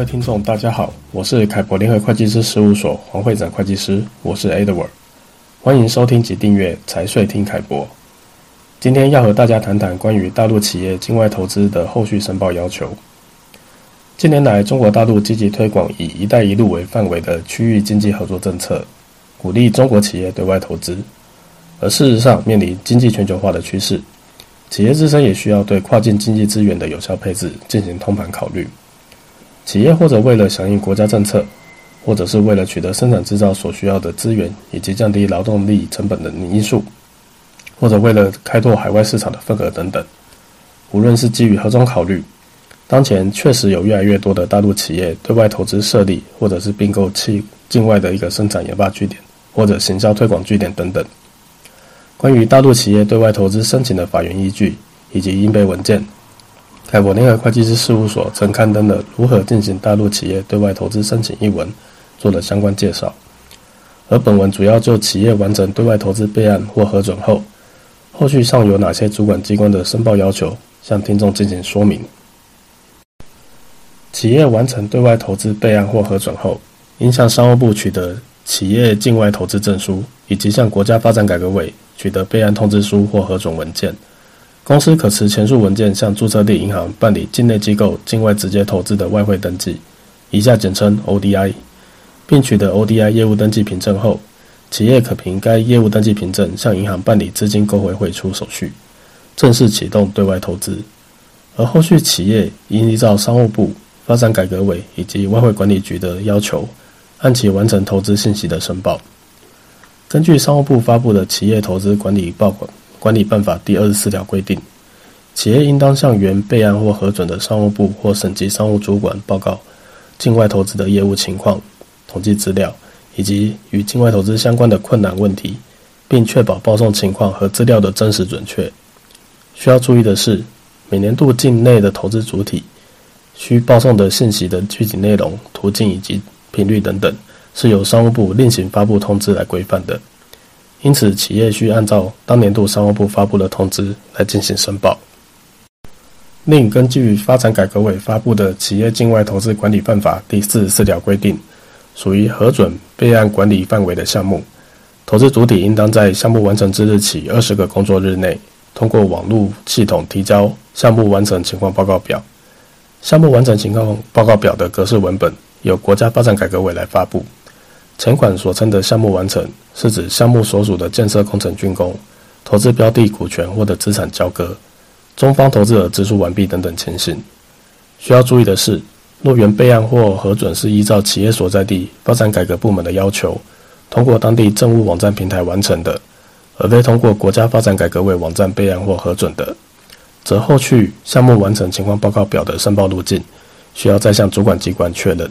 位听众，大家好，我是凯博联合会计师事务所黄会长会计师，我是 Edward，欢迎收听及订阅财税听凯博。今天要和大家谈谈关于大陆企业境外投资的后续申报要求。近年来，中国大陆积极推广以“一带一路”为范围的区域经济合作政策，鼓励中国企业对外投资。而事实上，面临经济全球化的趋势，企业自身也需要对跨境经济资源的有效配置进行通盘考虑。企业或者为了响应国家政策，或者是为了取得生产制造所需要的资源，以及降低劳动力成本的因素，或者为了开拓海外市场的份额等等，无论是基于何种考虑，当前确实有越来越多的大陆企业对外投资设立，或者是并购其境外的一个生产研发据点，或者行销推广据点等等。关于大陆企业对外投资申请的法源依据以及应备文件。凯博联合会计师事务所曾刊登了《如何进行大陆企业对外投资申请》一文，做了相关介绍。而本文主要就企业完成对外投资备案或核准后，后续尚有哪些主管机关的申报要求，向听众进行说明。企业完成对外投资备案或核准后，应向商务部取得企业境外投资证书，以及向国家发展改革委取得备案通知书或核准文件。公司可持前述文件向注册地银行办理境内机构境外直接投资的外汇登记，以下简称 ODI，并取得 ODI 业务登记凭证后，企业可凭该业务登记凭证向银行办理资金购回汇出手续，正式启动对外投资。而后续企业应依照商务部、发展改革委以及外汇管理局的要求，按期完成投资信息的申报。根据商务部发布的企业投资管理报告。管理办法第二十四条规定，企业应当向原备案或核准的商务部或省级商务主管报告境外投资的业务情况、统计资料以及与境外投资相关的困难问题，并确保报送情况和资料的真实准确。需要注意的是，每年度境内的投资主体需报送的信息的具体内容、途径以及频率等等，是由商务部另行发布通知来规范的。因此，企业需按照当年度商务部发布的通知来进行申报。另根据发展改革委发布的《企业境外投资管理办法》第四十四条规定，属于核准备案管理范围的项目，投资主体应当在项目完成之日起二十个工作日内，通过网络系统提交项目完成情况报告表。项目完成情况报告表的格式文本由国家发展改革委来发布。前款所称的项目完成，是指项目所属的建设工程竣工、投资标的股权或者资产交割、中方投资额支出完毕等等情形。需要注意的是，若原备案或核准是依照企业所在地发展改革部门的要求，通过当地政务网站平台完成的，而非通过国家发展改革委网站备案或核准的，则后续项目完成情况报告表的申报路径，需要再向主管机关确认。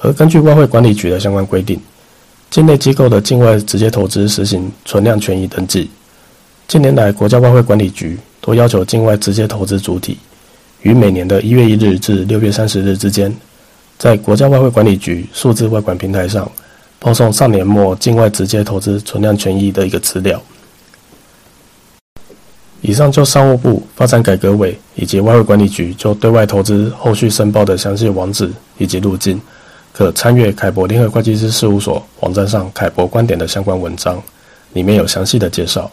而根据外汇管理局的相关规定，境内机构的境外直接投资实行存量权益登记。近年来，国家外汇管理局都要求境外直接投资主体于每年的一月一日至六月三十日之间，在国家外汇管理局数字外管平台上报送上年末境外直接投资存量权益的一个资料。以上就商务部、发展改革委以及外汇管理局就对外投资后续申报的详细网址以及路径。可参阅凯博联合会计师事务所网站上凯博观点的相关文章，里面有详细的介绍。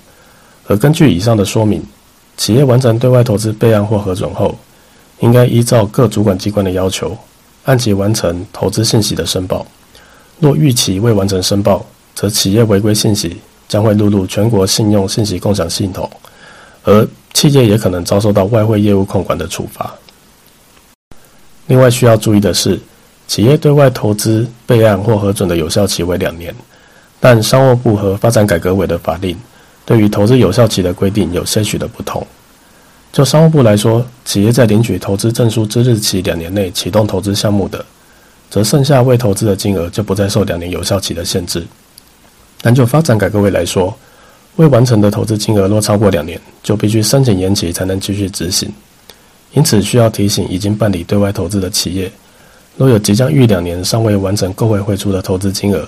而根据以上的说明，企业完成对外投资备案或核准后，应该依照各主管机关的要求，按期完成投资信息的申报。若逾期未完成申报，则企业违规信息将会录入全国信用信息共享系统，而企业也可能遭受到外汇业务控管的处罚。另外需要注意的是，企业对外投资备案或核准的有效期为两年，但商务部和发展改革委的法令对于投资有效期的规定有些许的不同。就商务部来说，企业在领取投资证书之日起两年内启动投资项目的，则剩下未投资的金额就不再受两年有效期的限制。但就发展改革委来说，未完成的投资金额若超过两年，就必须申请延期才能继续执行。因此，需要提醒已经办理对外投资的企业。若有即将逾两年尚未完成购回汇出的投资金额，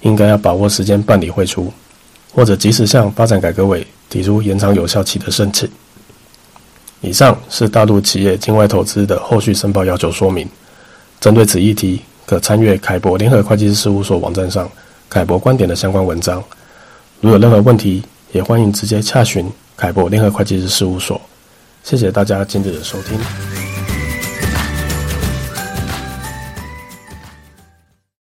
应该要把握时间办理汇出，或者及时向发展改革委提出延长有效期的申请。以上是大陆企业境外投资的后续申报要求说明。针对此议题，可参阅凯博联合会计师事务所网站上凯博观点的相关文章。如有任何问题，也欢迎直接洽询凯博联合会计师事务所。谢谢大家今日的收听。